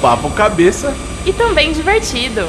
papo cabeça e também divertido.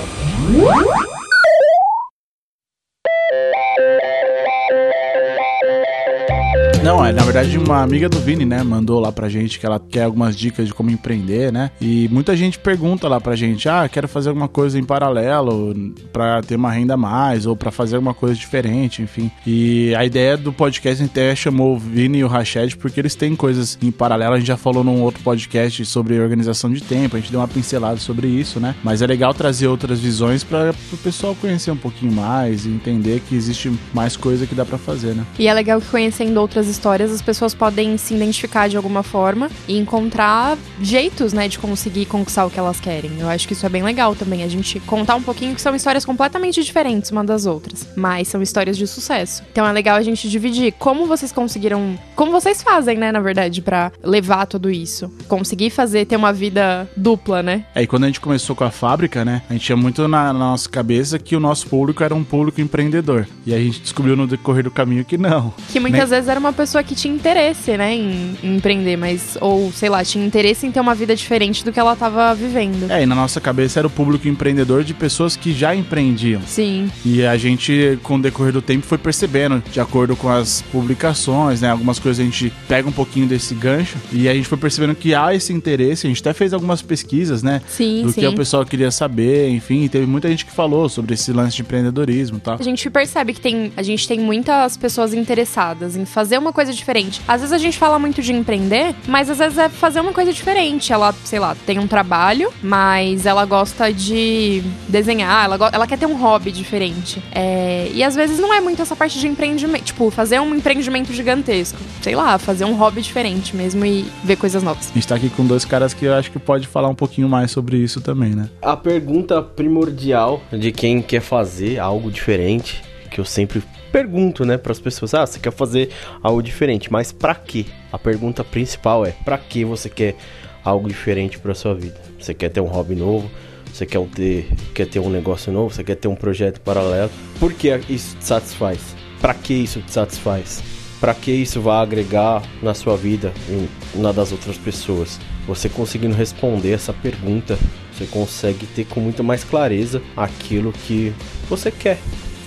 Não, é na verdade uma amiga do Vini, né, mandou lá pra gente que ela quer algumas dicas de como empreender, né? E muita gente pergunta lá pra gente: "Ah, quero fazer alguma coisa em paralelo para ter uma renda a mais ou para fazer alguma coisa diferente, enfim". E a ideia do podcast até chamou o Vini e o Rached porque eles têm coisas em paralelo. A gente já falou num outro podcast sobre organização de tempo, a gente deu uma pincelada sobre isso, né? Mas é legal trazer outras visões para o pessoal conhecer um pouquinho mais e entender que existe mais coisa que dá para fazer, né? E é legal que conhecendo outras histórias, as pessoas podem se identificar de alguma forma e encontrar jeitos, né, de conseguir conquistar o que elas querem. Eu acho que isso é bem legal também, a gente contar um pouquinho que são histórias completamente diferentes uma das outras, mas são histórias de sucesso. Então é legal a gente dividir como vocês conseguiram, como vocês fazem, né, na verdade, para levar tudo isso, conseguir fazer ter uma vida dupla, né? É, e quando a gente começou com a fábrica, né, a gente tinha muito na, na nossa cabeça que o nosso público era um público empreendedor. E a gente descobriu no decorrer do caminho que não. Que muitas vezes era uma pessoa que tinha interesse, né, em, em, empreender, mas, ou sei lá, tinha interesse em ter uma vida diferente do que ela estava vivendo. É, e na nossa cabeça era o público empreendedor de pessoas que já empreendiam. Sim. E a gente, com o decorrer do tempo, foi percebendo, de acordo com as publicações, né, algumas coisas a gente pega um pouquinho desse gancho e a gente foi percebendo que há esse interesse. A gente até fez algumas pesquisas, né, sim, do sim. que o pessoal queria saber, enfim, teve muita gente que falou sobre esse lance de empreendedorismo tal. A gente percebe que tem, a gente tem muitas pessoas interessadas em fazer uma coisa diferente. Às vezes a gente fala muito de empreender, mas às vezes é fazer uma coisa diferente. Ela, sei lá, tem um trabalho, mas ela gosta de desenhar, ela, ela quer ter um hobby diferente. É, e às vezes não é muito essa parte de empreendimento, tipo, fazer um empreendimento gigantesco. Sei lá, fazer um hobby diferente mesmo e ver coisas novas. A gente tá aqui com dois caras que eu acho que pode falar um pouquinho mais sobre isso também, né? A pergunta primordial de quem quer fazer algo diferente, que eu sempre pergunto, né, para as pessoas: "Ah, você quer fazer algo diferente, mas para quê?" A pergunta principal é: "Para que você quer algo diferente para sua vida? Você quer ter um hobby novo? Você quer ter, quer ter um negócio novo? Você quer ter um projeto paralelo? Por que isso te satisfaz? Para que isso te satisfaz? Para que isso vai agregar na sua vida e na das outras pessoas? Você conseguindo responder essa pergunta, você consegue ter com muito mais clareza aquilo que você quer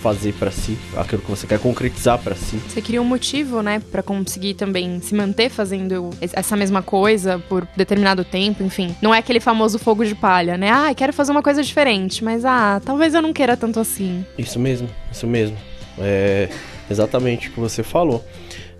fazer para si, aquilo que você quer concretizar para si. Você cria um motivo, né, para conseguir também se manter fazendo essa mesma coisa por determinado tempo, enfim. Não é aquele famoso fogo de palha, né? Ah, quero fazer uma coisa diferente, mas ah, talvez eu não queira tanto assim. Isso mesmo, isso mesmo. É exatamente o que você falou.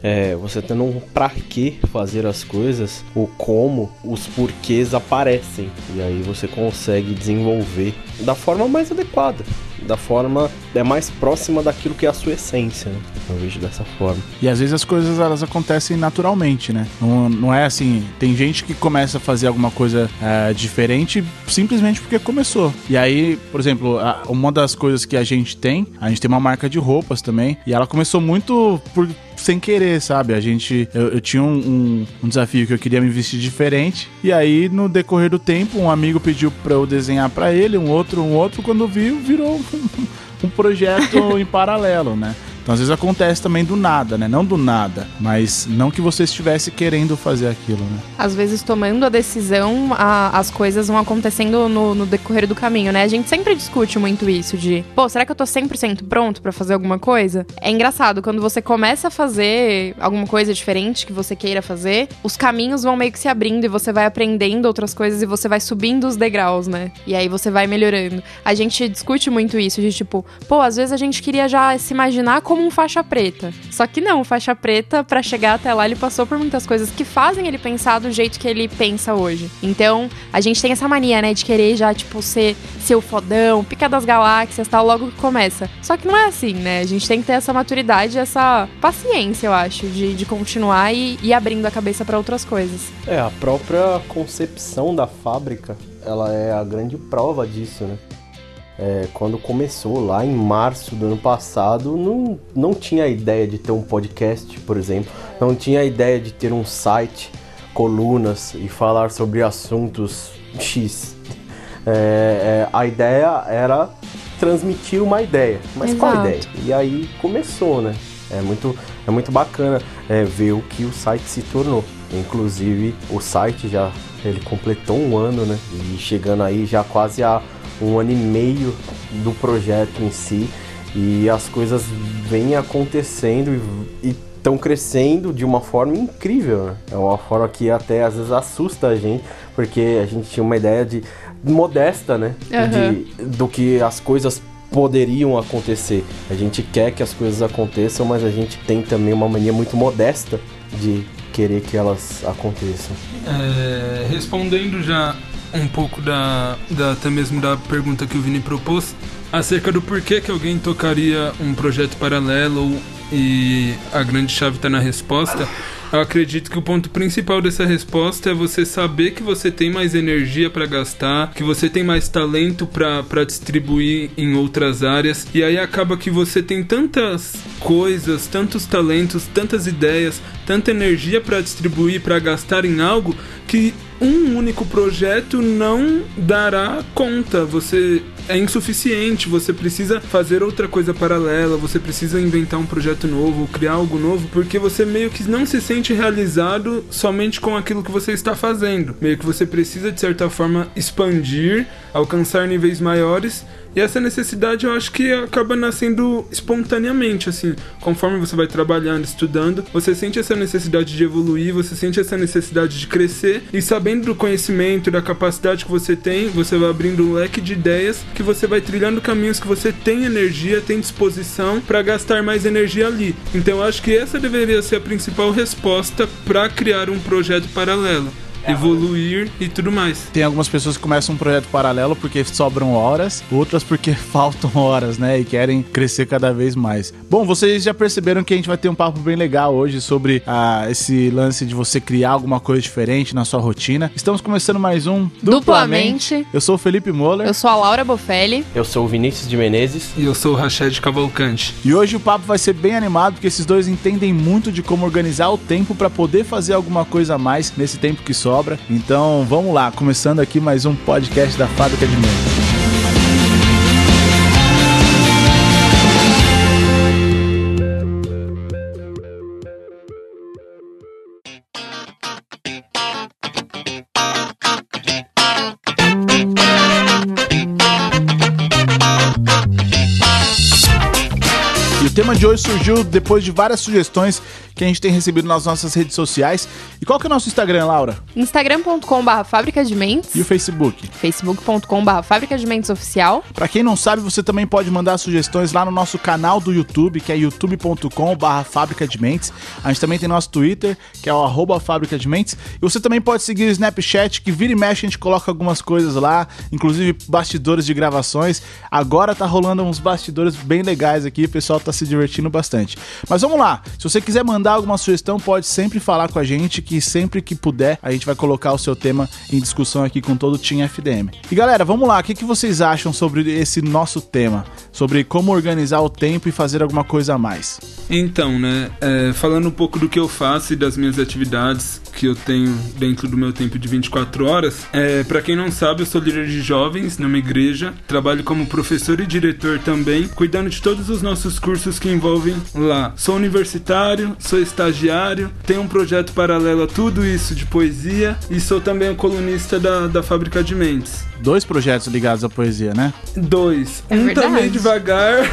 É, você tendo um pra que fazer as coisas, o como, os porquês aparecem. E aí você consegue desenvolver da forma mais adequada da forma é mais próxima daquilo que é a sua essência, né? Eu vejo dessa forma. E às vezes as coisas elas acontecem naturalmente, né? Não, não é assim. Tem gente que começa a fazer alguma coisa é, diferente simplesmente porque começou. E aí, por exemplo, a, uma das coisas que a gente tem, a gente tem uma marca de roupas também, e ela começou muito por sem querer, sabe? A gente. Eu, eu tinha um, um, um, desafio que eu queria me vestir diferente. E aí, no decorrer do tempo, um amigo pediu pra eu desenhar para ele, um outro, um outro. Quando viu, virou um, projeto em paralelo, né? Então, às vezes acontece também do nada, né? Não do nada, mas não que você estivesse querendo fazer aquilo, né? Às vezes, tomando a decisão, a, as coisas vão acontecendo no, no, decorrer do caminho, né? A gente sempre discute muito isso de, pô, será que eu tô 100% pronto para fazer alguma coisa? É engraçado, quando você começa a fazer alguma coisa diferente que você queira fazer, os caminhos vão meio que se abrindo e você vai aprendendo outras coisas e você vai subindo os degraus, né? E aí você vai melhorando. A gente discute muito isso, de tipo, pô, às vezes a gente queria já se imaginar como um faixa preta. Só que não, faixa preta, para chegar até lá, ele passou por muitas coisas que fazem ele pensar do jeito que ele pensa hoje. Então, a gente tem essa mania, né, de querer já, tipo, ser, o fodão, pica das galáxias, tal, logo que começa. Só que não é assim, né? A gente tem que ter essa maturidade, essa paciência, eu acho, de, de continuar e ir abrindo a cabeça para outras coisas. É, a própria concepção da fábrica, ela é a grande prova disso, né? É, quando começou lá em março do ano passado, não, não tinha a ideia de ter um podcast, por exemplo, não tinha a ideia de ter um site, colunas e falar sobre assuntos X. É, é, a ideia era transmitir uma ideia, mas Exato. qual ideia? E aí começou, né? É muito, é muito bacana é, ver o que o site se tornou. Inclusive, o site já ele completou um ano, né? E chegando aí já quase a um ano e meio do projeto em si. E as coisas vêm acontecendo e estão crescendo de uma forma incrível. Né? É uma forma que até às vezes assusta a gente, porque a gente tinha uma ideia de modesta, né? Uhum. De, do que as coisas poderiam acontecer. A gente quer que as coisas aconteçam, mas a gente tem também uma mania muito modesta de querer que elas aconteçam. É, respondendo já um pouco da, da até mesmo da pergunta que o Vini propôs acerca do porquê que alguém tocaria um projeto paralelo e a grande chave está na resposta. Eu acredito que o ponto principal dessa resposta é você saber que você tem mais energia para gastar, que você tem mais talento para distribuir em outras áreas, e aí acaba que você tem tantas coisas, tantos talentos, tantas ideias, tanta energia para distribuir, para gastar em algo, que um único projeto não dará conta. Você é insuficiente, você precisa fazer outra coisa paralela, você precisa inventar um projeto novo, criar algo novo, porque você meio que não se sente realizado somente com aquilo que você está fazendo. Meio que você precisa de certa forma expandir, alcançar níveis maiores e essa necessidade eu acho que acaba nascendo espontaneamente, assim, conforme você vai trabalhando, estudando, você sente essa necessidade de evoluir, você sente essa necessidade de crescer. E sabendo do conhecimento, da capacidade que você tem, você vai abrindo um leque de ideias que você vai trilhando caminhos que você tem energia, tem disposição para gastar mais energia ali. Então eu acho que essa deveria ser a principal resposta para criar um projeto paralelo evoluir e tudo mais. Tem algumas pessoas que começam um projeto paralelo porque sobram horas, outras porque faltam horas, né? E querem crescer cada vez mais. Bom, vocês já perceberam que a gente vai ter um papo bem legal hoje sobre ah, esse lance de você criar alguma coisa diferente na sua rotina. Estamos começando mais um Duplamente. Eu sou o Felipe Moller. Eu sou a Laura Bofelli. Eu sou o Vinícius de Menezes. E eu sou o Rached Cavalcante. E hoje o papo vai ser bem animado porque esses dois entendem muito de como organizar o tempo para poder fazer alguma coisa a mais nesse tempo que sobra obra. Então vamos lá, começando aqui mais um podcast da Fábrica de. E o tema de hoje surgiu depois de várias sugestões que a gente tem recebido nas nossas redes sociais. E qual que é o nosso Instagram, Laura? Instagram.com.br Fábrica de Mentes. E o Facebook? Facebook.com.br Fábrica de Mentes Oficial. Pra quem não sabe, você também pode mandar sugestões lá no nosso canal do YouTube, que é youtube.com.br Fábrica de Mentes. A gente também tem nosso Twitter, que é o arroba Fábrica de Mentes. E você também pode seguir o Snapchat, que vira e mexe, a gente coloca algumas coisas lá, inclusive bastidores de gravações. Agora tá rolando uns bastidores bem legais aqui, o pessoal tá se divertindo bastante. Mas vamos lá, se você quiser mandar alguma sugestão, pode sempre falar com a gente, que sempre que puder, a gente vai colocar o seu tema em discussão aqui com todo o Team FDM. E galera, vamos lá, o que, que vocês acham sobre esse nosso tema? Sobre como organizar o tempo e fazer alguma coisa a mais? Então, né, é, falando um pouco do que eu faço e das minhas atividades que eu tenho dentro do meu tempo de 24 horas, é, para quem não sabe, eu sou líder de jovens numa igreja, trabalho como professor e diretor também, cuidando de todos os nossos cursos que envolvem lá. Sou universitário, sou estagiário, tenho um projeto paralelo a tudo isso de poesia e sou também o colunista da, da Fábrica de Mentes. Dois projetos ligados à poesia, né? Dois. É um verdade. também devagar,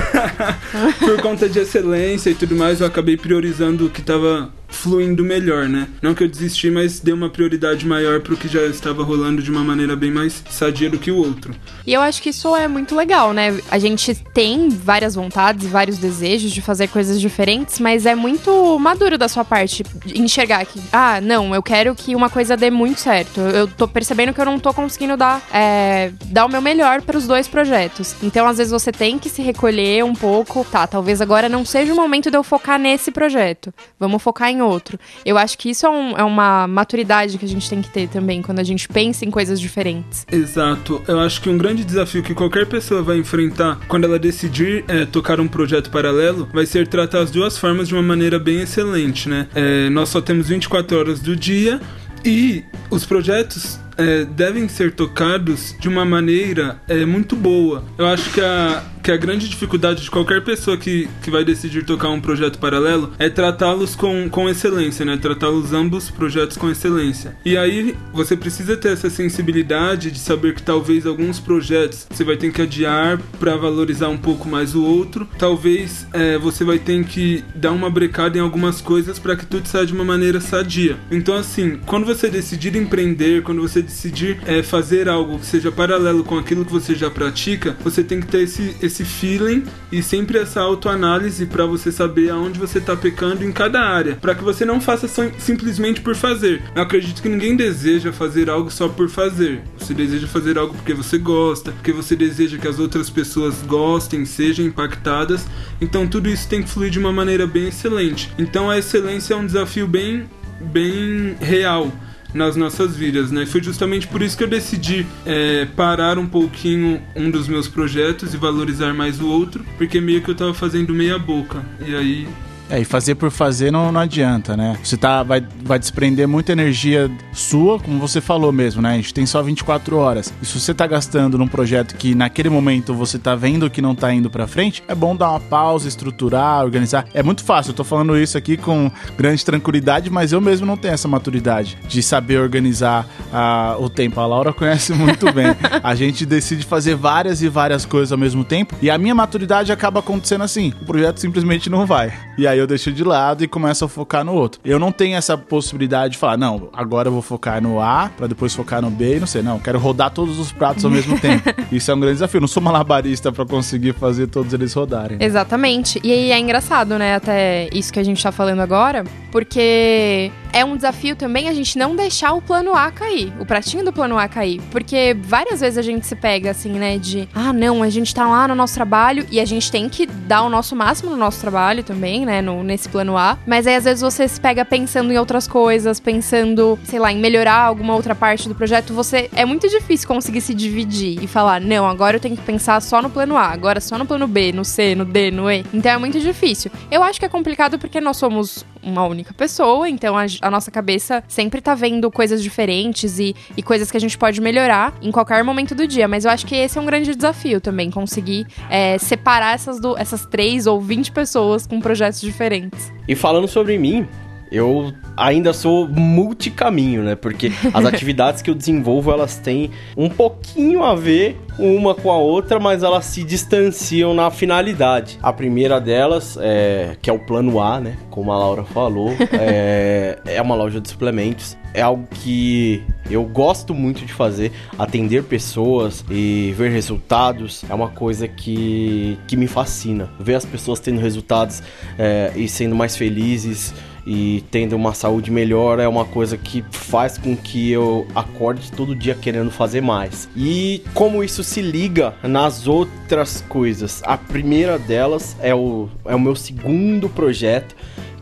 por conta de excelência e tudo mais, eu acabei priorizando o que tava fluindo melhor, né? Não que eu desisti, mas dei uma prioridade maior pro que já estava rolando de uma maneira bem mais sadia do que o outro. E eu acho que isso é muito legal, né? A gente tem várias vontades, vários desejos de fazer coisas diferentes, mas é muito maduro da sua parte enxergar que, ah, não, eu quero que uma coisa dê muito certo. Eu tô percebendo que eu não tô conseguindo dar, é, dar o meu melhor para os dois projetos. Então, às vezes, você tem que se recolher um pouco. Tá, talvez agora não seja o momento de eu focar nesse projeto. Vamos focar em outro. Eu acho que isso é, um- é uma maturidade que a gente tem que ter também quando a gente pensa em coisas diferentes. Exato. Eu acho que um grande desafio que qualquer pessoa vai enfrentar quando ela decidir é, tocar um projeto paralelo vai ser tratar as duas formas de uma maneira bem excelente, né? É, nós só temos 24 horas do dia e os projetos é, devem ser tocados de uma maneira é, muito boa. Eu acho que a que a grande dificuldade de qualquer pessoa que, que vai decidir tocar um projeto paralelo é tratá-los com, com excelência, né? Tratá-los ambos projetos com excelência. E aí você precisa ter essa sensibilidade de saber que talvez alguns projetos você vai ter que adiar para valorizar um pouco mais o outro. Talvez é, você vai ter que dar uma brecada em algumas coisas para que tudo saia de uma maneira sadia. Então, assim, quando você decidir empreender, quando você decidir é, fazer algo que seja paralelo com aquilo que você já pratica, você tem que ter esse, esse feeling e sempre essa autoanálise para você saber aonde você está pecando em cada área, para que você não faça simplesmente por fazer. Eu acredito que ninguém deseja fazer algo só por fazer. Você deseja fazer algo porque você gosta, porque você deseja que as outras pessoas gostem, sejam impactadas. Então tudo isso tem que fluir de uma maneira bem excelente. Então a excelência é um desafio bem bem real nas nossas vidas, né? Foi justamente por isso que eu decidi é, parar um pouquinho um dos meus projetos e valorizar mais o outro, porque meio que eu tava fazendo meia boca. E aí é, e fazer por fazer não, não adianta, né? Você tá, vai, vai desprender muita energia sua, como você falou mesmo, né? A gente tem só 24 horas. E se você tá gastando num projeto que naquele momento você tá vendo que não tá indo pra frente, é bom dar uma pausa, estruturar, organizar. É muito fácil, eu tô falando isso aqui com grande tranquilidade, mas eu mesmo não tenho essa maturidade de saber organizar uh, o tempo. A Laura conhece muito bem. A gente decide fazer várias e várias coisas ao mesmo tempo, e a minha maturidade acaba acontecendo assim: o projeto simplesmente não vai. E aí eu deixo de lado e começo a focar no outro. Eu não tenho essa possibilidade de falar, não, agora eu vou focar no A para depois focar no B e não sei, não, quero rodar todos os pratos ao mesmo tempo. Isso é um grande desafio. Eu não sou malabarista para conseguir fazer todos eles rodarem. Né? Exatamente. E aí é engraçado, né, até isso que a gente tá falando agora, porque é um desafio também a gente não deixar o plano A cair, o pratinho do plano A cair. Porque várias vezes a gente se pega assim, né, de ah, não, a gente tá lá no nosso trabalho e a gente tem que dar o nosso máximo no nosso trabalho também, né, no, nesse plano A. Mas aí às vezes você se pega pensando em outras coisas, pensando, sei lá, em melhorar alguma outra parte do projeto. Você é muito difícil conseguir se dividir e falar, não, agora eu tenho que pensar só no plano A, agora só no plano B, no C, no D, no E. Então é muito difícil. Eu acho que é complicado porque nós somos uma única pessoa, então a, a nossa cabeça sempre tá vendo coisas diferentes e, e coisas que a gente pode melhorar em qualquer momento do dia. Mas eu acho que esse é um grande desafio também, conseguir é, separar essas, do, essas três ou vinte pessoas com projetos diferentes. E falando sobre mim, eu ainda sou multicaminho, né? Porque as atividades que eu desenvolvo, elas têm um pouquinho a ver uma com a outra, mas elas se distanciam na finalidade. A primeira delas, é, que é o plano A, né? Como a Laura falou, é, é uma loja de suplementos. É algo que eu gosto muito de fazer, atender pessoas e ver resultados é uma coisa que, que me fascina. Ver as pessoas tendo resultados é, e sendo mais felizes e tendo uma saúde melhor é uma coisa que faz com que eu acorde todo dia querendo fazer mais. E como isso se liga nas outras coisas? A primeira delas é o, é o meu segundo projeto,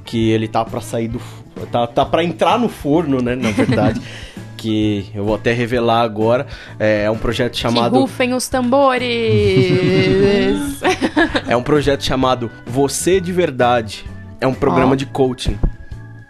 que ele tá para sair do tá, tá para entrar no forno, né, na verdade. que eu vou até revelar agora. É um projeto chamado. Que rufem os tambores! é um projeto chamado Você de Verdade. É um programa oh. de coaching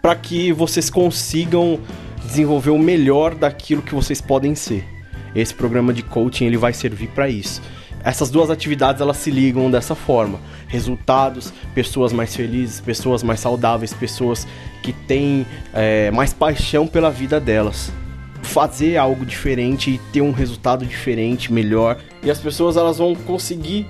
para que vocês consigam desenvolver o melhor daquilo que vocês podem ser. Esse programa de coaching ele vai servir para isso. Essas duas atividades elas se ligam dessa forma. Resultados, pessoas mais felizes, pessoas mais saudáveis, pessoas que têm é, mais paixão pela vida delas. Fazer algo diferente e ter um resultado diferente, melhor. E as pessoas elas vão conseguir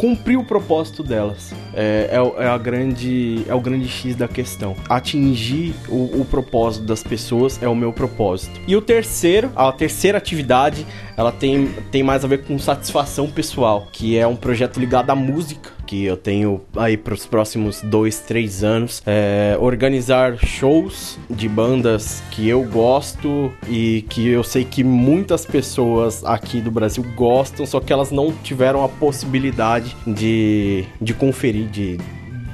cumprir o propósito delas. É, é, é, a grande, é o grande X da questão. Atingir o, o propósito das pessoas é o meu propósito. E o terceiro, a terceira atividade, ela tem, tem mais a ver com satisfação pessoal, que é um projeto ligado à música que eu tenho aí para os próximos dois, três anos. É, organizar shows de bandas que eu gosto e que eu sei que muitas pessoas aqui do Brasil gostam, só que elas não tiveram a possibilidade de, de conferir, de,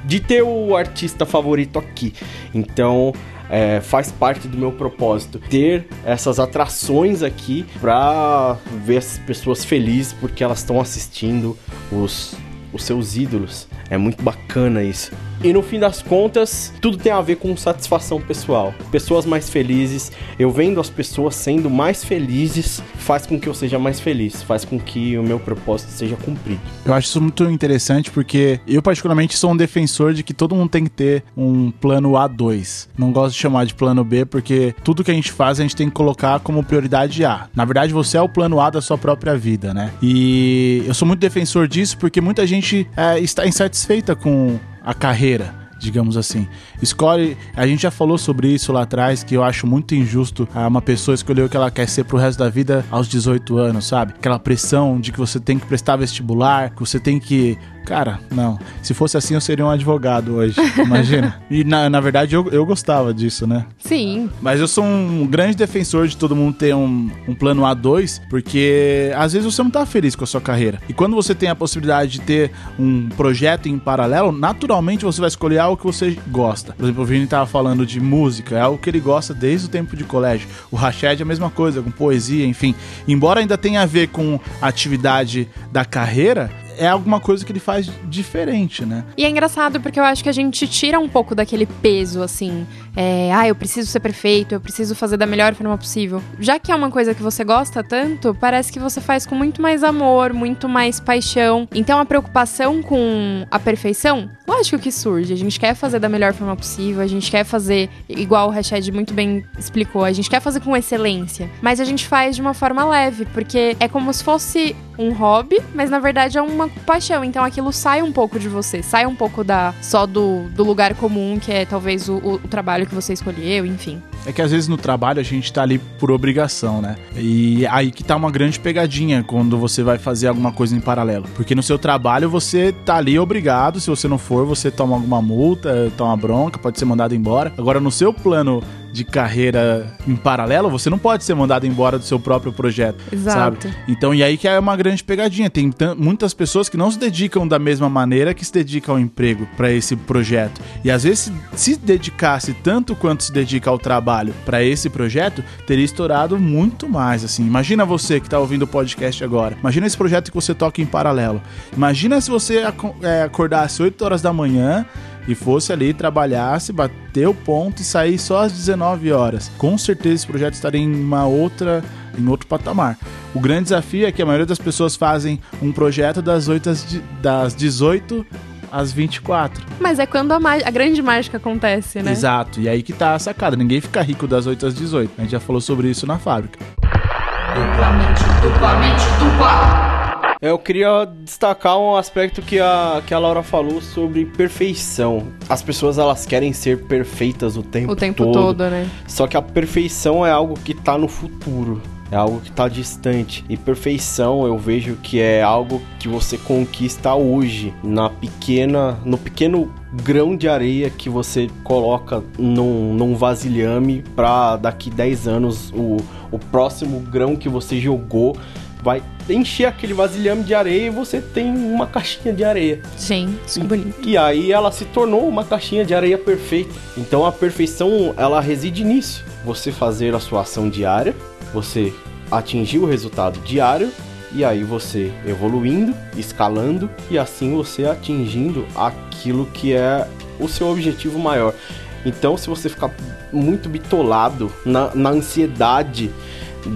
de ter o artista favorito aqui. Então, é, faz parte do meu propósito ter essas atrações aqui para ver as pessoas felizes porque elas estão assistindo os os seus ídolos. É muito bacana isso. E no fim das contas, tudo tem a ver com satisfação pessoal. Pessoas mais felizes, eu vendo as pessoas sendo mais felizes, faz com que eu seja mais feliz, faz com que o meu propósito seja cumprido. Eu acho isso muito interessante porque eu, particularmente, sou um defensor de que todo mundo tem que ter um plano A2. Não gosto de chamar de plano B porque tudo que a gente faz a gente tem que colocar como prioridade A. Na verdade, você é o plano A da sua própria vida, né? E eu sou muito defensor disso porque muita gente é, está insatisfeita com a carreira digamos assim. Escolhe, a gente já falou sobre isso lá atrás, que eu acho muito injusto uma pessoa escolher o que ela quer ser pro resto da vida aos 18 anos, sabe? Aquela pressão de que você tem que prestar vestibular, que você tem que Cara, não. Se fosse assim, eu seria um advogado hoje. Imagina. e na, na verdade, eu, eu gostava disso, né? Sim. Mas eu sou um grande defensor de todo mundo ter um, um plano A2, porque às vezes você não tá feliz com a sua carreira. E quando você tem a possibilidade de ter um projeto em paralelo, naturalmente você vai escolher algo que você gosta. Por exemplo, o Vini tava falando de música, é algo que ele gosta desde o tempo de colégio. O Rached é a mesma coisa, com poesia, enfim. Embora ainda tenha a ver com a atividade da carreira, é alguma coisa que ele faz diferente, né? E é engraçado porque eu acho que a gente tira um pouco daquele peso, assim. É, ah, eu preciso ser perfeito, eu preciso fazer da melhor forma possível. Já que é uma coisa que você gosta tanto, parece que você faz com muito mais amor, muito mais paixão. Então a preocupação com a perfeição, lógico que surge. A gente quer fazer da melhor forma possível, a gente quer fazer, igual o Rashad muito bem explicou, a gente quer fazer com excelência. Mas a gente faz de uma forma leve, porque é como se fosse um hobby, mas na verdade é uma paixão. Então aquilo sai um pouco de você, sai um pouco da só do, do lugar comum, que é talvez o, o, o trabalho que você escolheu, enfim. É que às vezes no trabalho a gente tá ali por obrigação, né? E aí que tá uma grande pegadinha quando você vai fazer alguma coisa em paralelo. Porque no seu trabalho você tá ali obrigado, se você não for, você toma alguma multa, toma bronca, pode ser mandado embora. Agora no seu plano de carreira em paralelo, você não pode ser mandado embora do seu próprio projeto, Exato. sabe? Então, e aí que é uma grande pegadinha. Tem muitas pessoas que não se dedicam da mesma maneira que se dedicam ao emprego para esse projeto. E às vezes, se, se dedicasse tanto quanto se dedica ao trabalho para esse projeto, teria estourado muito mais, assim. Imagina você que tá ouvindo o podcast agora. Imagina esse projeto que você toca em paralelo. Imagina se você é, acordasse 8 horas da manhã e fosse ali, trabalhasse, bater o ponto e sair só às 19 horas. Com certeza esse projeto estaria em uma outra, em outro patamar. O grande desafio é que a maioria das pessoas fazem um projeto das, 8 às, das 18 às 24. Mas é quando a, a, grande mágica acontece, né? Exato, e aí que tá a sacada. Ninguém fica rico das 8 às 18. A gente já falou sobre isso na fábrica. Duplamente, duplamente, dupla. Eu queria destacar um aspecto que a, que a Laura falou sobre perfeição. As pessoas elas querem ser perfeitas o tempo, o tempo todo. todo, né? Só que a perfeição é algo que tá no futuro. É algo que está distante. E perfeição eu vejo que é algo que você conquista hoje, na pequena, no pequeno grão de areia que você coloca num, num vasilhame para daqui 10 anos o, o próximo grão que você jogou vai encher aquele vasilhame de areia e você tem uma caixinha de areia. Sim, que bonito. E aí ela se tornou uma caixinha de areia perfeita. Então a perfeição, ela reside nisso. Você fazer a sua ação diária, você atingir o resultado diário e aí você evoluindo, escalando e assim você atingindo aquilo que é o seu objetivo maior. Então, se você ficar muito bitolado na, na ansiedade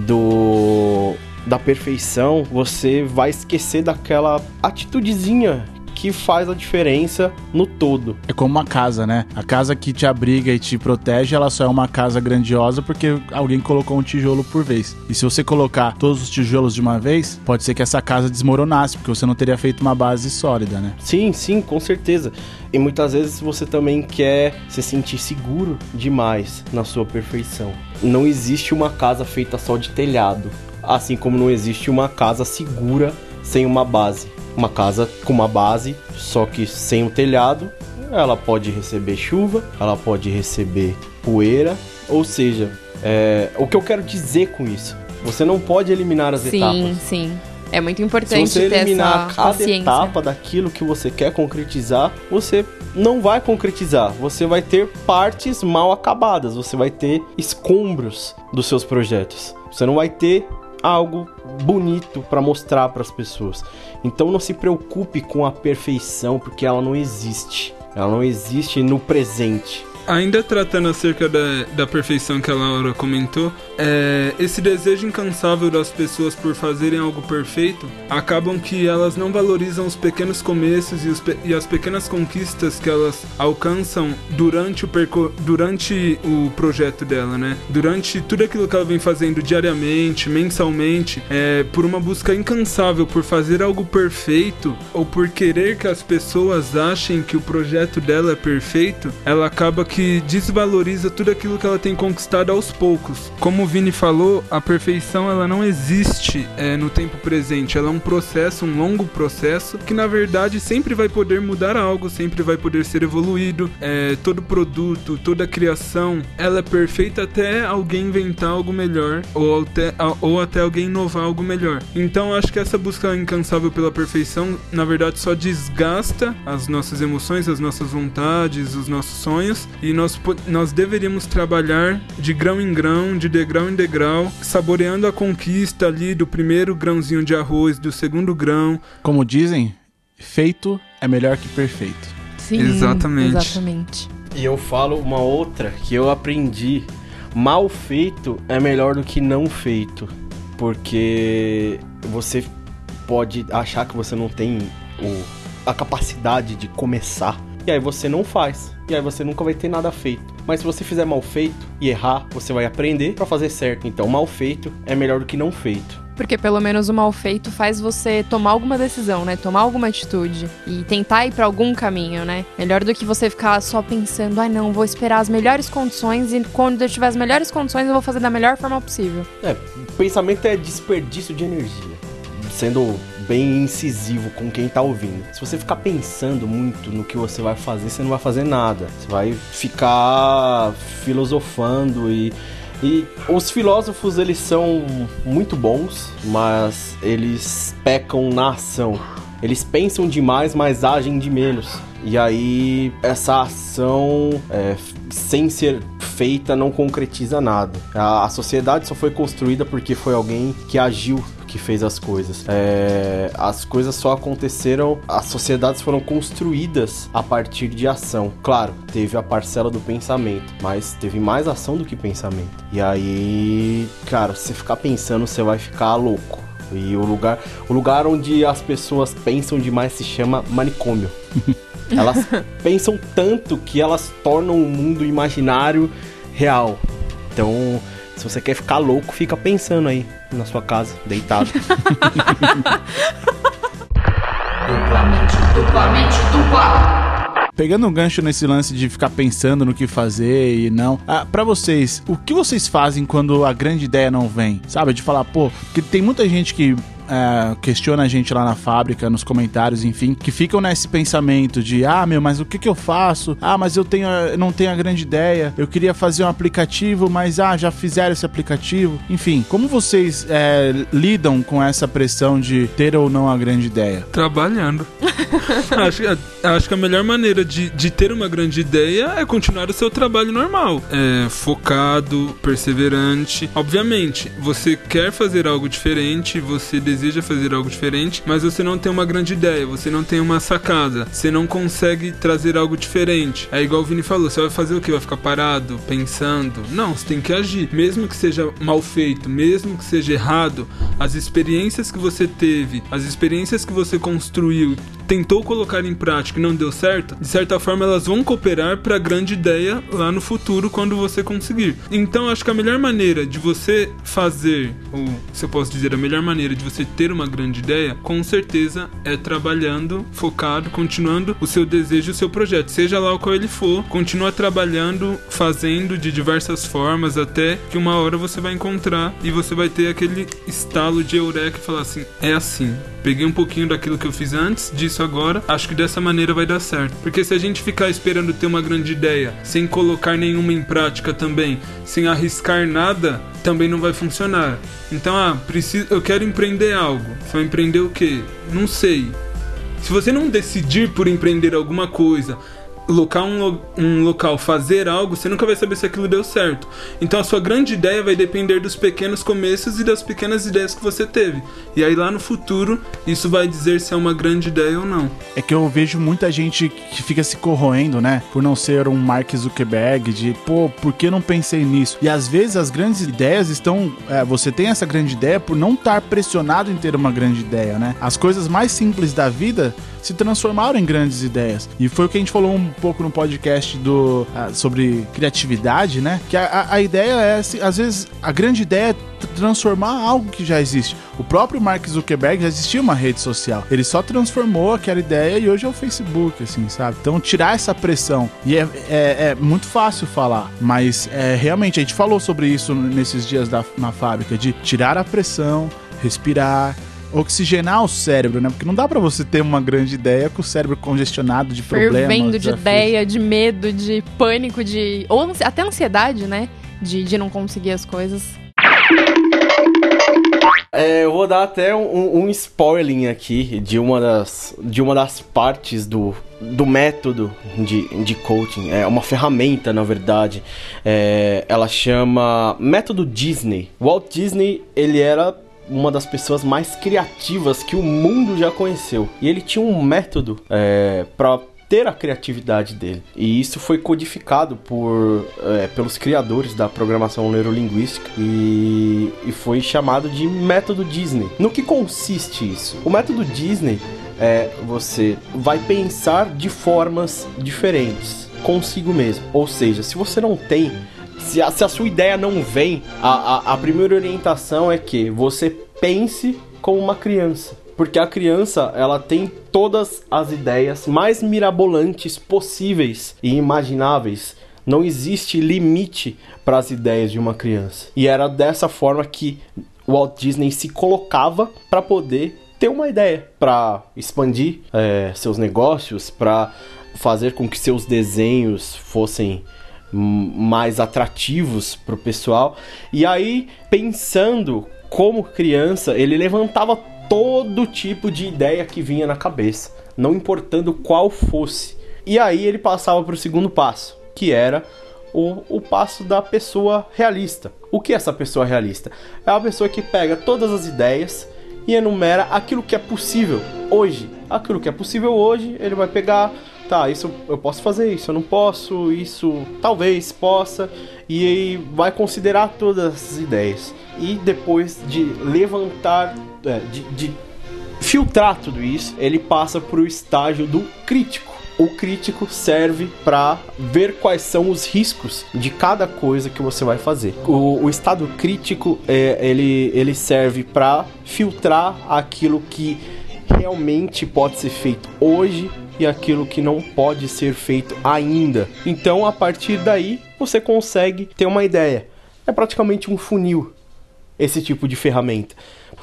do da perfeição, você vai esquecer daquela atitudezinha que faz a diferença no todo. É como uma casa, né? A casa que te abriga e te protege, ela só é uma casa grandiosa porque alguém colocou um tijolo por vez. E se você colocar todos os tijolos de uma vez, pode ser que essa casa desmoronasse, porque você não teria feito uma base sólida, né? Sim, sim, com certeza. E muitas vezes você também quer se sentir seguro demais na sua perfeição. Não existe uma casa feita só de telhado assim como não existe uma casa segura sem uma base. Uma casa com uma base, só que sem um telhado, ela pode receber chuva, ela pode receber poeira, ou seja, é, o que eu quero dizer com isso? Você não pode eliminar as sim, etapas. Sim, sim. É muito importante Se você eliminar cada etapa daquilo que você quer concretizar, você não vai concretizar. Você vai ter partes mal acabadas, você vai ter escombros dos seus projetos. Você não vai ter algo bonito para mostrar para as pessoas. Então não se preocupe com a perfeição, porque ela não existe. Ela não existe no presente. Ainda tratando acerca da, da perfeição que a Laura comentou, é, esse desejo incansável das pessoas por fazerem algo perfeito acabam que elas não valorizam os pequenos começos e, os, e as pequenas conquistas que elas alcançam durante o, percor durante o projeto dela, né? Durante tudo aquilo que ela vem fazendo diariamente, mensalmente, é, por uma busca incansável por fazer algo perfeito ou por querer que as pessoas achem que o projeto dela é perfeito, ela acaba que desvaloriza tudo aquilo que ela tem conquistado aos poucos. Como o Vini falou, a perfeição ela não existe é, no tempo presente, ela é um processo, um longo processo que na verdade sempre vai poder mudar algo, sempre vai poder ser evoluído. É, todo produto, toda criação, ela é perfeita até alguém inventar algo melhor ou até, ou até alguém inovar algo melhor. Então acho que essa busca incansável pela perfeição, na verdade, só desgasta as nossas emoções, as nossas vontades, os nossos sonhos e nós, nós deveríamos trabalhar de grão em grão, de degrau em degrau, saboreando a conquista ali do primeiro grãozinho de arroz, do segundo grão. Como dizem, feito é melhor que perfeito. Sim, Exatamente. exatamente. E eu falo uma outra que eu aprendi: mal feito é melhor do que não feito. Porque você pode achar que você não tem o, a capacidade de começar. E aí você não faz. E aí você nunca vai ter nada feito. Mas se você fizer mal feito e errar, você vai aprender para fazer certo. Então, mal feito é melhor do que não feito. Porque pelo menos o mal feito faz você tomar alguma decisão, né? Tomar alguma atitude e tentar ir pra algum caminho, né? Melhor do que você ficar só pensando, ai ah, não, vou esperar as melhores condições e quando eu tiver as melhores condições eu vou fazer da melhor forma possível. É, pensamento é desperdício de energia. Sendo bem incisivo com quem tá ouvindo. Se você ficar pensando muito no que você vai fazer, você não vai fazer nada. Você vai ficar filosofando e e os filósofos, eles são muito bons, mas eles pecam na ação. Eles pensam demais, mas agem de menos. E aí, essa ação, é, sem ser feita, não concretiza nada. A, a sociedade só foi construída porque foi alguém que agiu que fez as coisas. É, as coisas só aconteceram, as sociedades foram construídas a partir de ação. Claro, teve a parcela do pensamento, mas teve mais ação do que pensamento. E aí, cara, se ficar pensando, você vai ficar louco. E o lugar, o lugar onde as pessoas pensam demais se chama manicômio. Elas pensam tanto que elas tornam o mundo imaginário real. Então, se você quer ficar louco, fica pensando aí na sua casa, deitado. duplamente, duplamente, dupla. Pegando um gancho nesse lance de ficar pensando no que fazer e não. Ah, para vocês, o que vocês fazem quando a grande ideia não vem? Sabe? De falar, pô, porque tem muita gente que é, questiona a gente lá na fábrica, nos comentários, enfim, que ficam nesse pensamento de ah, meu, mas o que que eu faço? Ah, mas eu tenho, eu não tenho a grande ideia. Eu queria fazer um aplicativo, mas ah, já fizeram esse aplicativo. Enfim, como vocês é, lidam com essa pressão de ter ou não a grande ideia? Trabalhando. acho, acho que a melhor maneira de, de ter uma grande ideia é continuar o seu trabalho normal. É, focado, perseverante. Obviamente, você quer fazer algo diferente, você deseja fazer algo diferente, mas você não tem uma grande ideia, você não tem uma sacada, você não consegue trazer algo diferente. É igual o Vini falou, você vai fazer o que? Vai ficar parado, pensando? Não, você tem que agir. Mesmo que seja mal feito, mesmo que seja errado, as experiências que você teve, as experiências que você construiu, tentou colocar em prática e não deu certo, de certa forma elas vão cooperar para a grande ideia lá no futuro quando você conseguir. Então acho que a melhor maneira de você fazer, ou se eu posso dizer, a melhor maneira de você ter uma grande ideia, com certeza é trabalhando, focado, continuando o seu desejo, o seu projeto, seja lá o qual ele for, continua trabalhando, fazendo de diversas formas até que uma hora você vai encontrar e você vai ter aquele estalo de eureka e falar assim: é assim. Peguei um pouquinho daquilo que eu fiz antes, disso agora, acho que dessa maneira vai dar certo. Porque se a gente ficar esperando ter uma grande ideia, sem colocar nenhuma em prática também, sem arriscar nada, também não vai funcionar. Então, ah, preciso, eu quero empreender algo. Você vai empreender o quê? Não sei. Se você não decidir por empreender alguma coisa, locar um, um local, fazer algo, você nunca vai saber se aquilo deu certo. Então a sua grande ideia vai depender dos pequenos começos e das pequenas ideias que você teve. E aí lá no futuro, isso vai dizer se é uma grande ideia ou não. É que eu vejo muita gente que fica se corroendo, né? Por não ser um Mark Zuckerberg, de pô, por que não pensei nisso? E às vezes as grandes ideias estão. é, você tem essa grande ideia por não estar pressionado em ter uma grande ideia, né? As coisas mais simples da vida se transformaram em grandes ideias. E foi o que a gente falou um pouco no podcast do, ah, sobre criatividade, né? Que a, a- ideia é, às vezes, a grande ideia é tr- transformar algo que já existe. O próprio Mark Zuckerberg já existia uma rede social. Ele só transformou aquela ideia e hoje é o Facebook, assim, sabe? Então, tirar essa pressão. E é, é- é muito fácil falar, mas é, realmente, a gente falou sobre isso nesses dias da, na fábrica, de tirar a pressão, respirar, oxigenar o cérebro, né? Porque não dá pra você ter uma grande ideia com o cérebro congestionado de problemas. Fervendo de ideia, de medo, de pânico, de. Ou ansi- até ansiedade, né? De, de não conseguir as coisas. É, eu vou dar até um, um spoiling aqui de uma das, de uma das partes do, do método de, de coaching. É uma ferramenta, na verdade. É, ela chama Método Disney. Walt Disney, ele era uma das pessoas mais criativas que o mundo já conheceu. E ele tinha um método é, para ter a criatividade dele. E isso foi codificado por, é, pelos criadores da programação neurolinguística e, e foi chamado de método Disney. No que consiste isso? O método Disney é você vai pensar de formas diferentes consigo mesmo. Ou seja, se você não tem se a, se a sua ideia não vem, a, a, a primeira orientação é que você pense como uma criança. Porque a criança, ela tem todas as ideias mais mirabolantes possíveis e imagináveis. Não existe limite para as ideias de uma criança. E era dessa forma que Walt Disney se colocava para poder ter uma ideia, para expandir é, seus negócios, para fazer com que seus desenhos fossem mais atrativos para o pessoal. E aí, pensando como criança, ele levantava todo tipo de ideia que vinha na cabeça, não importando qual fosse. E aí ele passava para o segundo passo, que era o, o passo da pessoa realista. O que é essa pessoa realista? É uma pessoa que pega todas as ideias e enumera aquilo que é possível hoje. Aquilo que é possível hoje, ele vai pegar, tá, isso eu posso fazer, isso eu não posso, isso talvez possa, e aí vai considerar todas as ideias. E depois de levantar, é, de, de filtrar tudo isso, ele passa para o estágio do crítico. O crítico serve para ver quais são os riscos de cada coisa que você vai fazer. O, o estado crítico é, ele, ele serve para filtrar aquilo que realmente pode ser feito hoje e aquilo que não pode ser feito ainda. Então, a partir daí, você consegue ter uma ideia. É praticamente um funil esse tipo de ferramenta.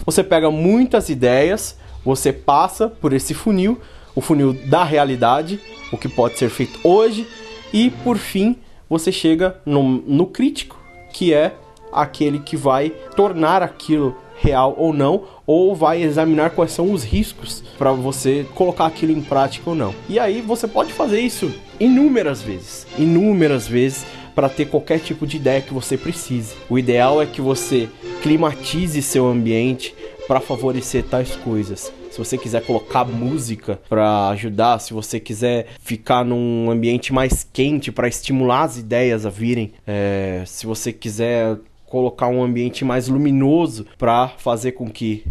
Você pega muitas ideias, você passa por esse funil, o funil da realidade, o que pode ser feito hoje, e por fim você chega no, no crítico, que é aquele que vai tornar aquilo real ou não, ou vai examinar quais são os riscos para você colocar aquilo em prática ou não. E aí você pode fazer isso inúmeras vezes, inúmeras vezes para ter qualquer tipo de ideia que você precise. O ideal é que você climatize seu ambiente para favorecer tais coisas. Se você quiser colocar música para ajudar, se você quiser ficar num ambiente mais quente para estimular as ideias a virem, é, se você quiser colocar um ambiente mais luminoso para fazer com que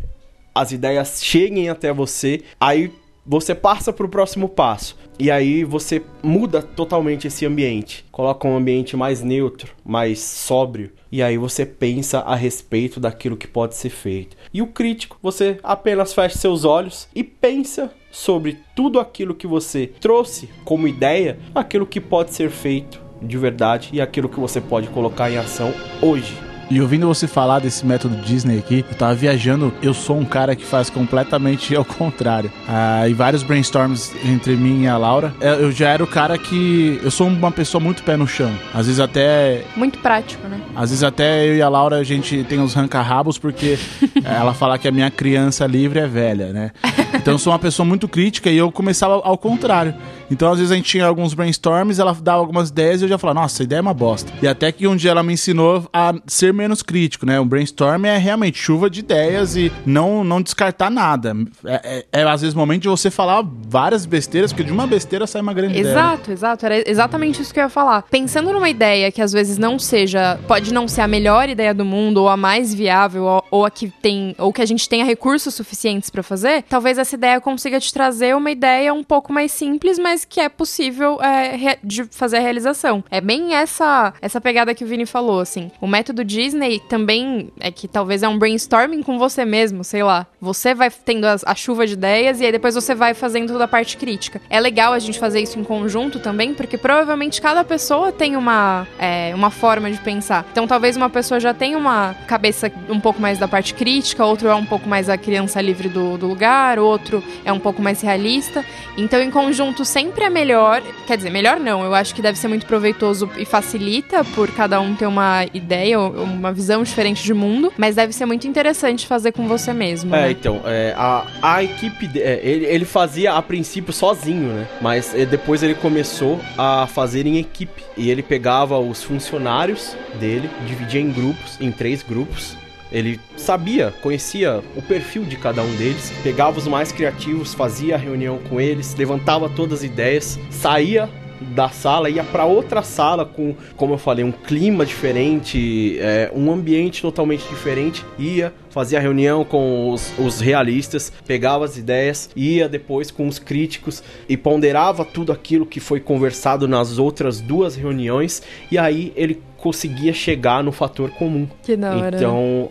as ideias cheguem até você, aí você passa para o próximo passo. E aí você muda totalmente esse ambiente. Coloca um ambiente mais neutro, mais sóbrio. E aí você pensa a respeito daquilo que pode ser feito. E o crítico, você apenas fecha seus olhos e pensa sobre tudo aquilo que você trouxe como ideia, aquilo que pode ser feito de verdade e aquilo que você pode colocar em ação hoje. E ouvindo você falar desse método Disney aqui, eu tava viajando, eu sou um cara que faz completamente ao contrário. Ah, e vários brainstorms entre mim e a Laura, eu eu já era o cara que. Eu sou uma pessoa muito pé no chão. Às vezes até. Muito prático, né? Às vezes até eu e a Laura a gente tem uns ranca-rabos porque ela fala que a minha criança livre é velha, né? Então eu sou uma pessoa muito crítica e eu começava ao contrário. Então, às vezes, a gente tinha alguns brainstorms, ela dava algumas ideias e eu já falava, nossa, a ideia é uma bosta. E até que um dia ela me ensinou a ser menos crítico, né? O brainstorm é realmente chuva de ideias e não, não descartar nada. É, é, é às vezes, momento de você falar várias besteiras, porque de uma besteira sai uma grande ideia. né? Exato, exato. Era exatamente isso que eu ia falar. Pensando numa ideia que às vezes não seja, pode não ser a melhor ideia do mundo, ou a mais viável, ou, ou a que tem, ou que a gente tenha recursos suficientes pra fazer, talvez essa ideia consiga te trazer uma ideia um pouco mais simples, mas que é possível é, de fazer a realização. É bem essa essa pegada que o Vini falou, assim. O método Disney também é que talvez é um brainstorming com você mesmo, sei lá. Você vai tendo as- a chuva de ideias e aí depois você vai fazendo toda a parte crítica. É legal a gente fazer isso em conjunto também, porque provavelmente cada pessoa tem uma, é, uma forma de pensar. Então talvez uma pessoa já tenha uma cabeça um pouco mais da parte crítica, outro é um pouco mais a criança livre do, do lugar, outro é um pouco mais realista. Então em conjunto sempre é melhor. Quer dizer, melhor não, eu acho que deve ser muito proveitoso e facilita por cada um ter uma ideia, ou uma visão diferente de mundo, mas deve ser muito interessante fazer com você mesmo. É, né? então, é, a, a equipe, é, ele, ele fazia a princípio sozinho, né? Mas é, depois ele começou a fazer em equipe. E ele pegava os funcionários dele, dividia em grupos, em três grupos. Ele sabia, conhecia o perfil de cada um deles, pegava os mais criativos, fazia a reunião com eles, levantava todas as ideias, saía da sala, ia pra outra sala com, como eu falei, um clima diferente, é, um ambiente totalmente diferente, ia, fazia reunião com os, os realistas, pegava as ideias, ia depois com os críticos e ponderava tudo aquilo que foi conversado nas outras duas reuniões, e aí ele conseguia chegar no fator comum. Que da hora. Então,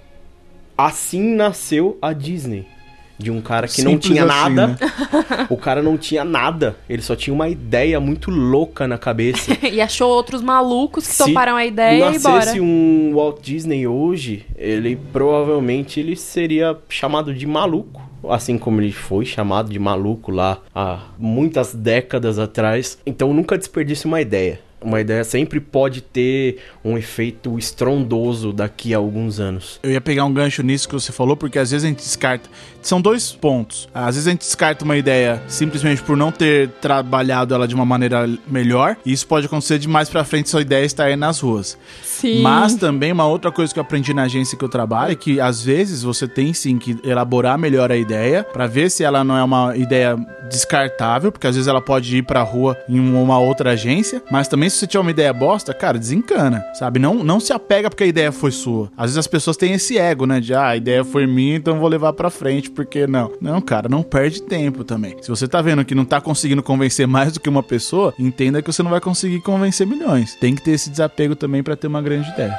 assim nasceu a Disney. De um cara que não Simples tinha assim, nada. né? O cara não tinha nada. Ele só tinha uma ideia muito louca na cabeça. e achou outros malucos que Se toparam a ideia e bora. nascesse um Walt Disney hoje, ele provavelmente ele seria chamado de maluco. Assim como ele foi chamado de maluco lá há muitas décadas atrás. Então nunca desperdice uma ideia. Uma ideia sempre pode ter um efeito estrondoso daqui a alguns anos. Eu ia pegar um gancho nisso que você falou, porque às vezes a gente descarta. São dois pontos. Às vezes a gente descarta uma ideia simplesmente por não ter trabalhado ela de uma maneira melhor. E isso pode acontecer de mais pra frente sua ideia estar aí nas ruas. Sim. Mas também uma outra coisa que eu aprendi na agência que eu trabalho é que às vezes você tem sim que elaborar melhor a ideia pra ver se ela não é uma ideia descartável, porque às vezes ela pode ir pra rua em uma outra agência, mas também se você tiver uma ideia bosta, cara, desencana, sabe? Não, não se apega porque a ideia foi sua. Às vezes as pessoas têm esse ego, né, de ah, a ideia foi minha, então vou levar pra frente, porque não. Não, cara, não perde tempo também. Se você tá vendo que não tá conseguindo convencer mais do que uma pessoa, entenda que você não vai conseguir convencer milhões. Tem que ter esse desapego também pra ter uma grande ideia.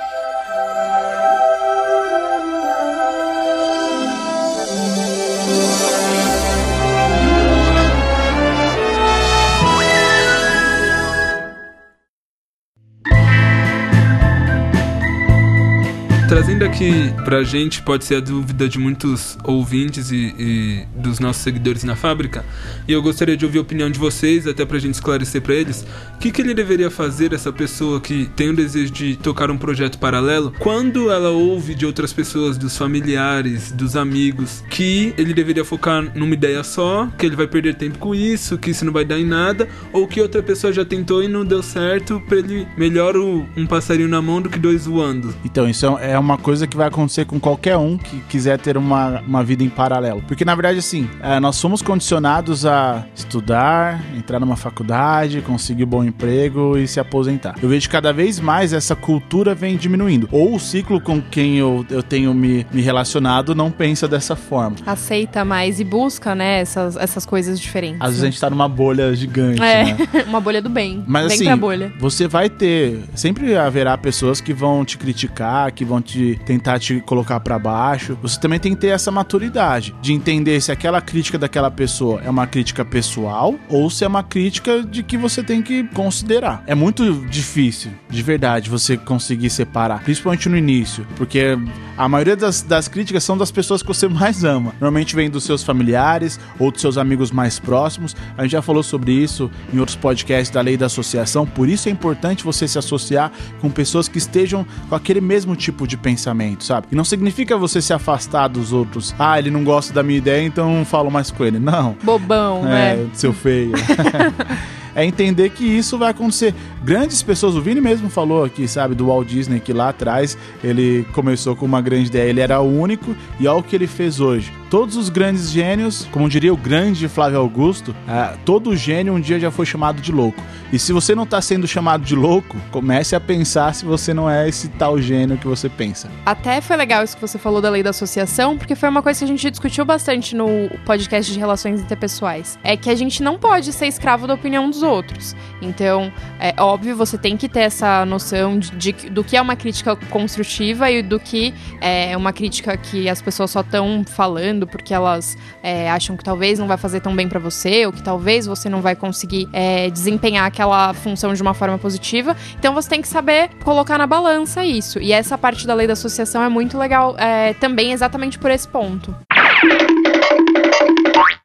ഇതിന്റെ aqui pra gente, pode ser a dúvida de muitos ouvintes e, e dos nossos seguidores na fábrica, e eu gostaria de ouvir a opinião de vocês, até pra gente esclarecer pra eles, o que, que ele deveria fazer, essa pessoa que tem o desejo de tocar um projeto paralelo, quando ela ouve de outras pessoas, dos familiares, dos amigos, que ele deveria focar numa ideia só, que ele vai perder tempo com isso, que isso não vai dar em nada, ou que outra pessoa já tentou e não deu certo, pra ele melhor um passarinho na mão do que dois voando. Então, isso é uma coisa que vai acontecer com qualquer um que quiser ter uma, uma vida em paralelo. Porque, na verdade, assim, é, nós somos condicionados a estudar, entrar numa faculdade, conseguir bom emprego e se aposentar. Eu vejo que cada vez mais essa cultura vem diminuindo. Ou o ciclo com quem eu, eu tenho me, me relacionado não pensa dessa forma. Aceita mais e busca, né, essas, essas coisas diferentes. Às vezes a gente tá numa bolha gigante, né? É, uma bolha do bem. Mas Vem assim, pra bolha. você vai ter. Sempre haverá pessoas que vão te criticar, que vão te tentar te colocar pra baixo. Você também tem que ter essa maturidade de entender se aquela crítica daquela pessoa é uma crítica pessoal ou se é uma crítica de que você tem que considerar. É muito difícil, de verdade, você conseguir separar, principalmente no início, porque a maioria das, das críticas são das pessoas que você mais ama. Normalmente vem dos seus familiares ou dos seus amigos mais próximos. A gente já falou sobre isso em outros podcasts da lei da associação. Por isso é importante você se associar com pessoas que estejam com aquele mesmo tipo de pensamento, sabe? E não significa você se afastar dos outros. Ah, ele não gosta da minha ideia, então não falo mais com ele. Não. Bobão, É, né? seu feio. é entender que isso vai acontecer. Grandes pessoas, o Vini mesmo falou aqui, sabe, do Walt Disney, que lá atrás ele começou com uma grande ideia, ele era o único, e olha o que ele fez hoje. Todos os grandes gênios, como diria o grande Flávio Augusto, é, todo gênio um dia já foi chamado de louco. E se você não está sendo chamado de louco, comece a pensar se você não é esse tal gênio que você pensa. Até foi legal isso que você falou da lei da associação, porque foi uma coisa que a gente discutiu bastante no podcast de relações interpessoais. É que a gente não pode ser escravo da opinião dos outros. Então, é óbvio, você tem que ter essa noção de, de do que é uma crítica construtiva e do que é uma crítica que as pessoas só estão falando porque elas é, acham que talvez não vai fazer tão bem para você, ou que talvez você não vai conseguir é, desempenhar aquela função de uma forma positiva. Então você tem que saber colocar na balança isso. E essa parte da lei da associação é muito legal é, também exatamente por esse ponto.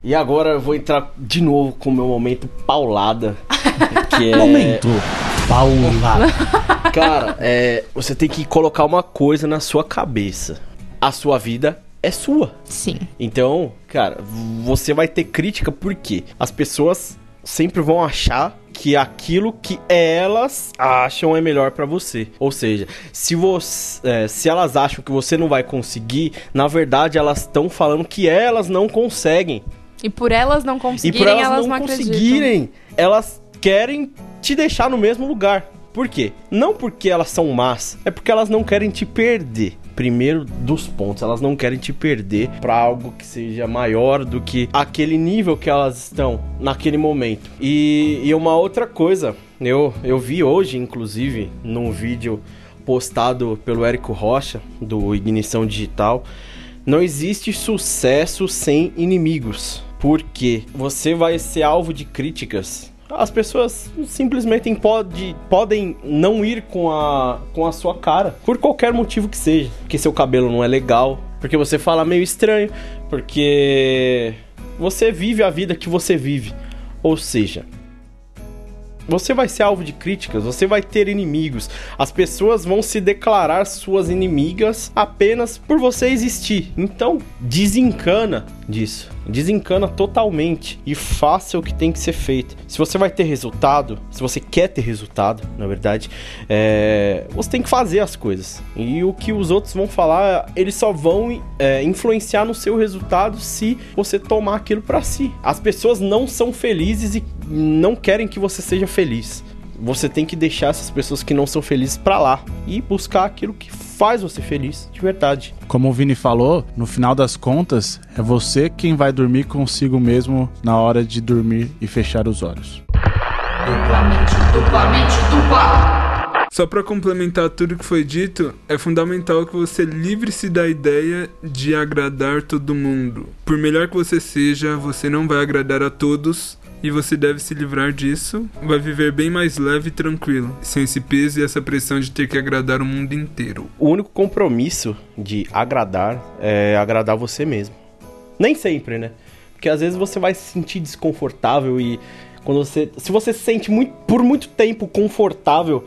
E agora eu vou entrar de novo com o meu momento paulada. Que é... Momento paulada. Cara, é, você tem que colocar uma coisa na sua cabeça. A sua vida é sua. Sim. Então, cara, você vai ter crítica porque as pessoas sempre vão achar que aquilo que elas acham é melhor para você. Ou seja, se você, é, se elas acham que você não vai conseguir, na verdade elas estão falando que elas não conseguem. E por elas não conseguirem, e por elas, elas não, não conseguirem, elas querem te deixar no mesmo lugar. Por quê? Não porque elas são más, é porque elas não querem te perder primeiro dos pontos. Elas não querem te perder para algo que seja maior do que aquele nível que elas estão naquele momento. E, e uma outra coisa, eu, eu vi hoje, inclusive, num vídeo postado pelo Érico Rocha, do Ignição Digital, não existe sucesso sem inimigos. Porque você vai ser alvo de críticas as pessoas simplesmente pode, podem não ir com a, com a sua cara, por qualquer motivo que seja. Porque seu cabelo não é legal, porque você fala meio estranho, porque você vive a vida que você vive. Ou seja, você vai ser alvo de críticas, você vai ter inimigos. As pessoas vão se declarar suas inimigas apenas por você existir. Então, desencana disso. Desencana totalmente e faça o que tem que ser feito. Se você vai ter resultado, se você quer ter resultado, na verdade, é... você tem que fazer as coisas. E o que os outros vão falar, eles só vão é, influenciar no seu resultado se você tomar aquilo para si. As pessoas não são felizes e não querem que você seja feliz. Você tem que deixar essas pessoas que não são felizes para lá e buscar aquilo que faz você feliz, de verdade. Como o Vini falou, no final das contas, é você quem vai dormir consigo mesmo na hora de dormir e fechar os olhos. Duplamente, duplamente, dupla! Só para complementar tudo que foi dito, é fundamental que você livre-se da ideia de agradar todo mundo. Por melhor que você seja, você não vai agradar a todos e você deve se livrar disso, vai viver bem mais leve e tranquilo, sem esse peso e essa pressão de ter que agradar o mundo inteiro. O único compromisso de agradar é agradar você mesmo. Nem sempre, né? Porque às vezes você vai se sentir desconfortável e quando você, se você se sente muito, por muito tempo confortável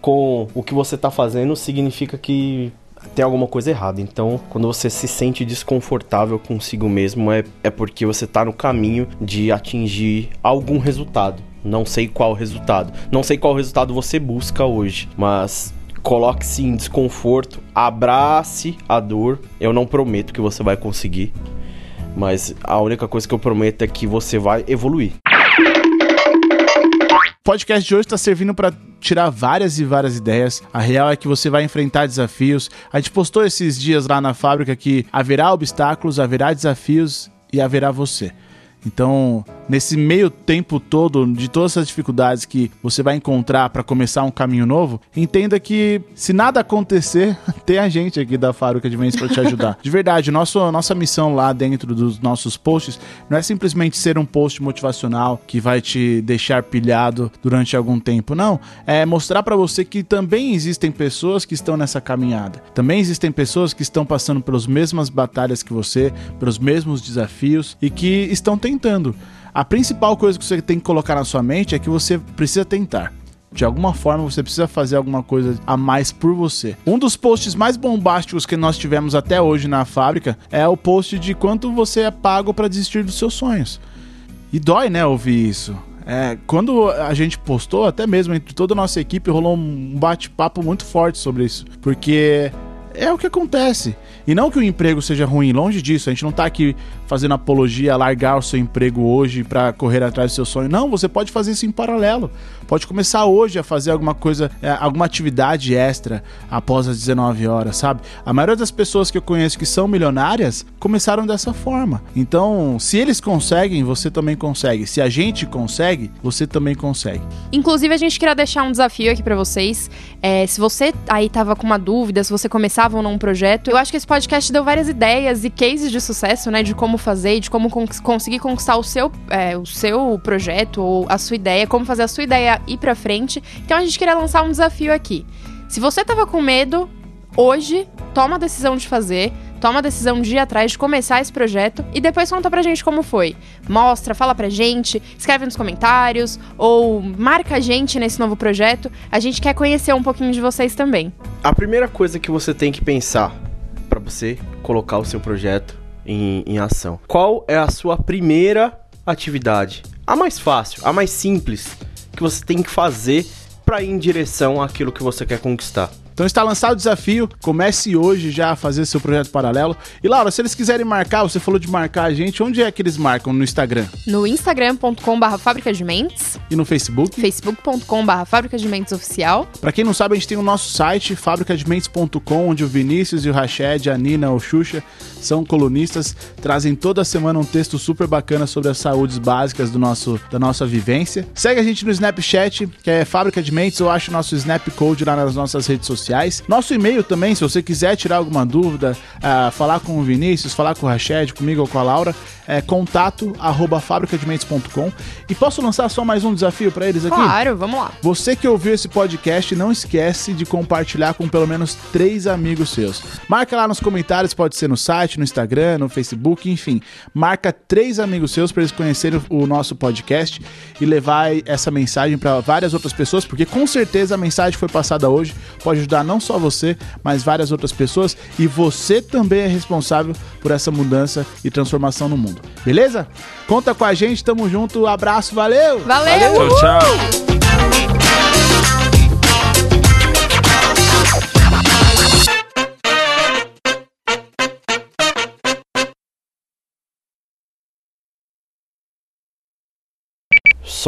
com o que você tá fazendo, significa que tem alguma coisa errada. Então, quando você se sente desconfortável consigo mesmo, é, é porque você está no caminho de atingir algum resultado. Não sei qual resultado. Não sei qual resultado você busca hoje, mas coloque-se em desconforto, abrace a dor. Eu não prometo que você vai conseguir, mas a única coisa que eu prometo é que você vai evoluir podcast de hoje está servindo para tirar várias e várias ideias. A real é que você vai enfrentar desafios. A gente postou esses dias lá na fábrica que haverá obstáculos, haverá desafios e haverá você. Então, nesse meio tempo todo, de todas essas dificuldades que você vai encontrar para começar um caminho novo, entenda que se nada acontecer, tem a gente aqui da Fábrica de Vendas para te ajudar. De verdade, nosso, nossa missão lá dentro dos nossos posts não é simplesmente ser um post motivacional que vai te deixar pilhado durante algum tempo, não. É mostrar para você que também existem pessoas que estão nessa caminhada. Também existem pessoas que estão passando pelas mesmas batalhas que você, pelos mesmos desafios e que estão tentando. A principal coisa que você tem que colocar na sua mente é que você precisa tentar. De alguma forma você precisa fazer alguma coisa a mais por você. Um dos posts mais bombásticos que nós tivemos até hoje na fábrica é o post de quanto você é pago para desistir dos seus sonhos. E dói, né, ouvir isso. É, quando a gente postou, até mesmo entre toda a nossa equipe, rolou um bate-papo muito forte sobre isso. Porque é o que acontece. E não que o emprego seja ruim, longe disso. A gente não tá aqui fazendo apologia largar o seu emprego hoje para correr atrás do seu sonho. Não, você pode fazer isso em paralelo. Pode começar hoje a fazer alguma coisa, é, alguma atividade extra após as 19 horas, sabe? A maioria das pessoas que eu conheço que são milionárias começaram dessa forma. Então, se eles conseguem, você também consegue. Se a gente consegue, você também consegue. Inclusive, a gente queria deixar um desafio aqui pra vocês. É, se você aí tava com uma dúvida, se você começava ou não um projeto, eu acho que esse podcast deu várias ideias e cases de sucesso, né? De como fazer de como con- conseguir conquistar o seu, é, o seu projeto ou a sua ideia, como fazer a sua ideia ir pra frente. Então a gente queria lançar um desafio aqui. Se você tava com medo, hoje, toma a decisão de fazer. Toma a decisão de ir atrás, de começar esse projeto e depois conta pra gente como foi. Mostra, fala pra gente, escreve nos comentários ou marca a gente nesse novo projeto. A gente quer conhecer um pouquinho de vocês também. A primeira coisa que você tem que pensar para você colocar o seu projeto em, em ação. Qual é a sua primeira atividade? A mais fácil, a mais simples que você tem que fazer para ir em direção àquilo que você quer conquistar. Então está lançado o desafio. Comece hoje já a fazer seu projeto paralelo. E Laura, se eles quiserem marcar, você falou de marcar a gente, onde é que eles marcam? No Instagram No instagram.com.br fábrica de mentes, e no Facebook? facebook.com.br fábrica de mentes oficial. Pra quem não sabe, a gente tem o nosso site, fabricadementes.com, onde o Vinícius e o Rached, a Nina, o Xuxa, são colunistas, trazem toda semana um texto super bacana sobre as saúdes básicas do nosso, da nossa vivência. Segue a gente no Snapchat, que é Fábrica de Mentes, ou acha o nosso Snap Code lá nas nossas redes sociais. Nosso e-mail também, se você quiser tirar alguma dúvida, ah, falar com o Vinícius, falar com o Rached, comigo ou com a Laura, é contato arroba fabricadementes.com. E posso lançar só mais um desafio pra eles aqui? Claro, vamos lá. Você que ouviu esse podcast, não esquece de compartilhar com pelo menos três amigos seus. Marca lá nos comentários, pode ser no site, no Instagram, no Facebook, enfim. Marca três amigos seus para eles conhecerem o nosso podcast e levar essa mensagem para várias outras pessoas, porque com certeza a mensagem que foi passada hoje pode ajudar não só você, mas várias outras pessoas e você também é responsável por essa mudança e transformação no mundo. Beleza? Conta com a gente, tamo junto, abraço, valeu! Valeu! Tchau, tchau.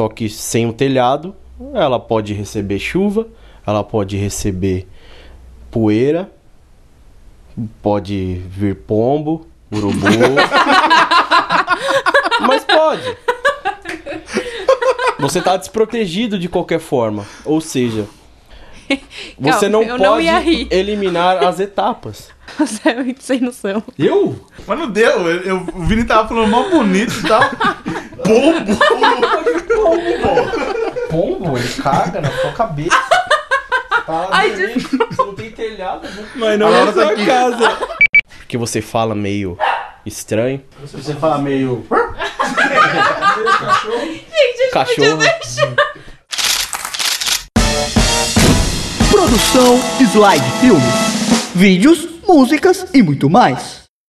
Só que sem o telhado, ela pode receber chuva, ela pode receber poeira, pode vir pombo, urubu. Mas pode. Você tá desprotegido de qualquer forma. Ou seja, você Calma, não não pode rir. eliminar as etapas. Você é muito sem noção. Eu? Mas não deu. Eu, eu- o Vini tava falando mal bonito e tal. Bombo! Pombo, ele caga na sua cabeça. Ai, Você não tem telhado. Mas não A é tá sua aqui. casa. Porque você fala meio estranho. Se você fala meio. Cachorro. Produção Slide Filmes. Vídeos, músicas e muito mais.